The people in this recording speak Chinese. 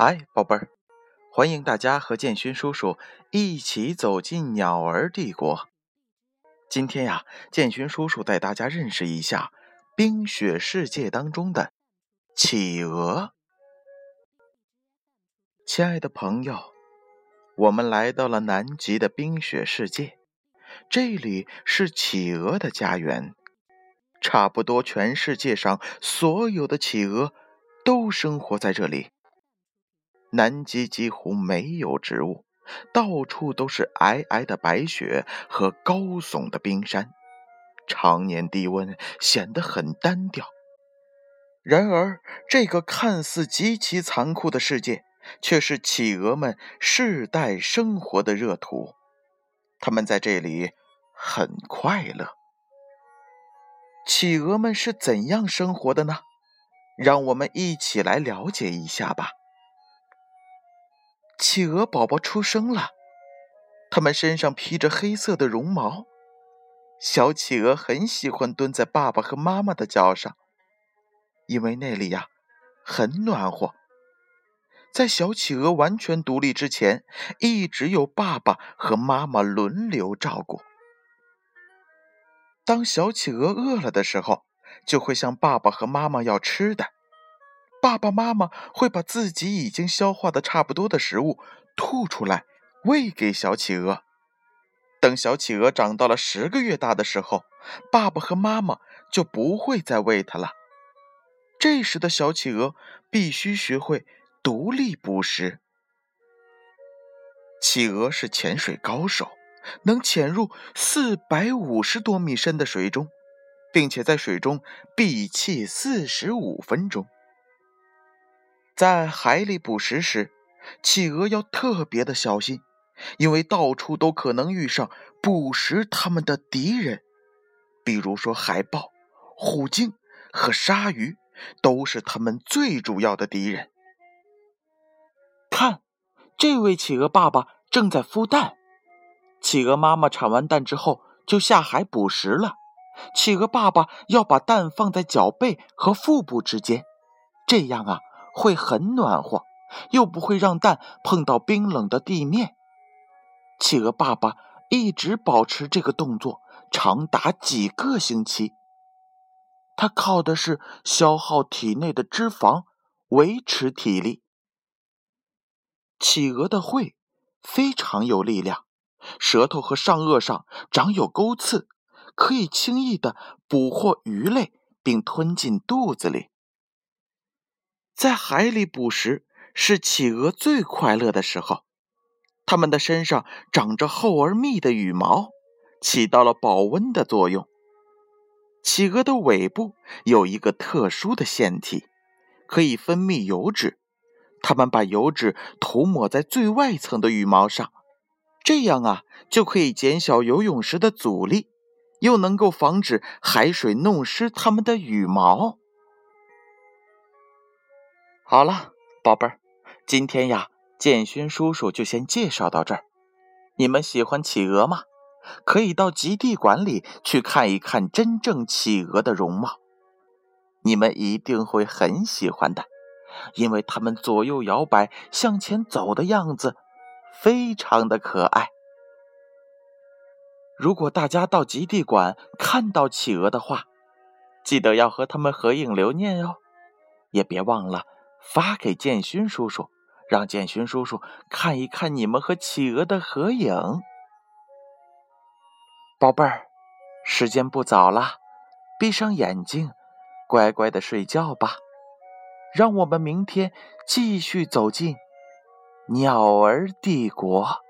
嗨，宝贝儿，欢迎大家和建勋叔叔一起走进鸟儿帝国。今天呀，建勋叔叔带大家认识一下冰雪世界当中的企鹅。亲爱的朋友，我们来到了南极的冰雪世界，这里是企鹅的家园。差不多全世界上所有的企鹅都生活在这里。南极几乎没有植物，到处都是皑皑的白雪和高耸的冰山，常年低温显得很单调。然而，这个看似极其残酷的世界，却是企鹅们世代生活的热土。他们在这里很快乐。企鹅们是怎样生活的呢？让我们一起来了解一下吧。企鹅宝宝出生了，它们身上披着黑色的绒毛。小企鹅很喜欢蹲在爸爸和妈妈的脚上，因为那里呀很暖和。在小企鹅完全独立之前，一直有爸爸和妈妈轮流照顾。当小企鹅饿了的时候，就会向爸爸和妈妈要吃的。爸爸妈妈会把自己已经消化的差不多的食物吐出来，喂给小企鹅。等小企鹅长到了十个月大的时候，爸爸和妈妈就不会再喂它了。这时的小企鹅必须学会独立捕食。企鹅是潜水高手，能潜入四百五十多米深的水中，并且在水中闭气四十五分钟。在海里捕食时，企鹅要特别的小心，因为到处都可能遇上捕食它们的敌人，比如说海豹、虎鲸和鲨鱼，都是它们最主要的敌人。看，这位企鹅爸爸正在孵蛋，企鹅妈妈产完蛋之后就下海捕食了。企鹅爸爸要把蛋放在脚背和腹部之间，这样啊。会很暖和，又不会让蛋碰到冰冷的地面。企鹅爸爸一直保持这个动作，长达几个星期。他靠的是消耗体内的脂肪维持体力。企鹅的喙非常有力量，舌头和上颚上长有钩刺，可以轻易的捕获鱼类并吞进肚子里。在海里捕食是企鹅最快乐的时候，它们的身上长着厚而密的羽毛，起到了保温的作用。企鹅的尾部有一个特殊的腺体，可以分泌油脂，它们把油脂涂抹在最外层的羽毛上，这样啊就可以减小游泳时的阻力，又能够防止海水弄湿它们的羽毛。好了，宝贝儿，今天呀，建勋叔叔就先介绍到这儿。你们喜欢企鹅吗？可以到极地馆里去看一看真正企鹅的容貌，你们一定会很喜欢的，因为它们左右摇摆、向前走的样子非常的可爱。如果大家到极地馆看到企鹅的话，记得要和它们合影留念哦，也别忘了。发给建勋叔叔，让建勋叔叔看一看你们和企鹅的合影。宝贝儿，时间不早了，闭上眼睛，乖乖的睡觉吧。让我们明天继续走进鸟儿帝国。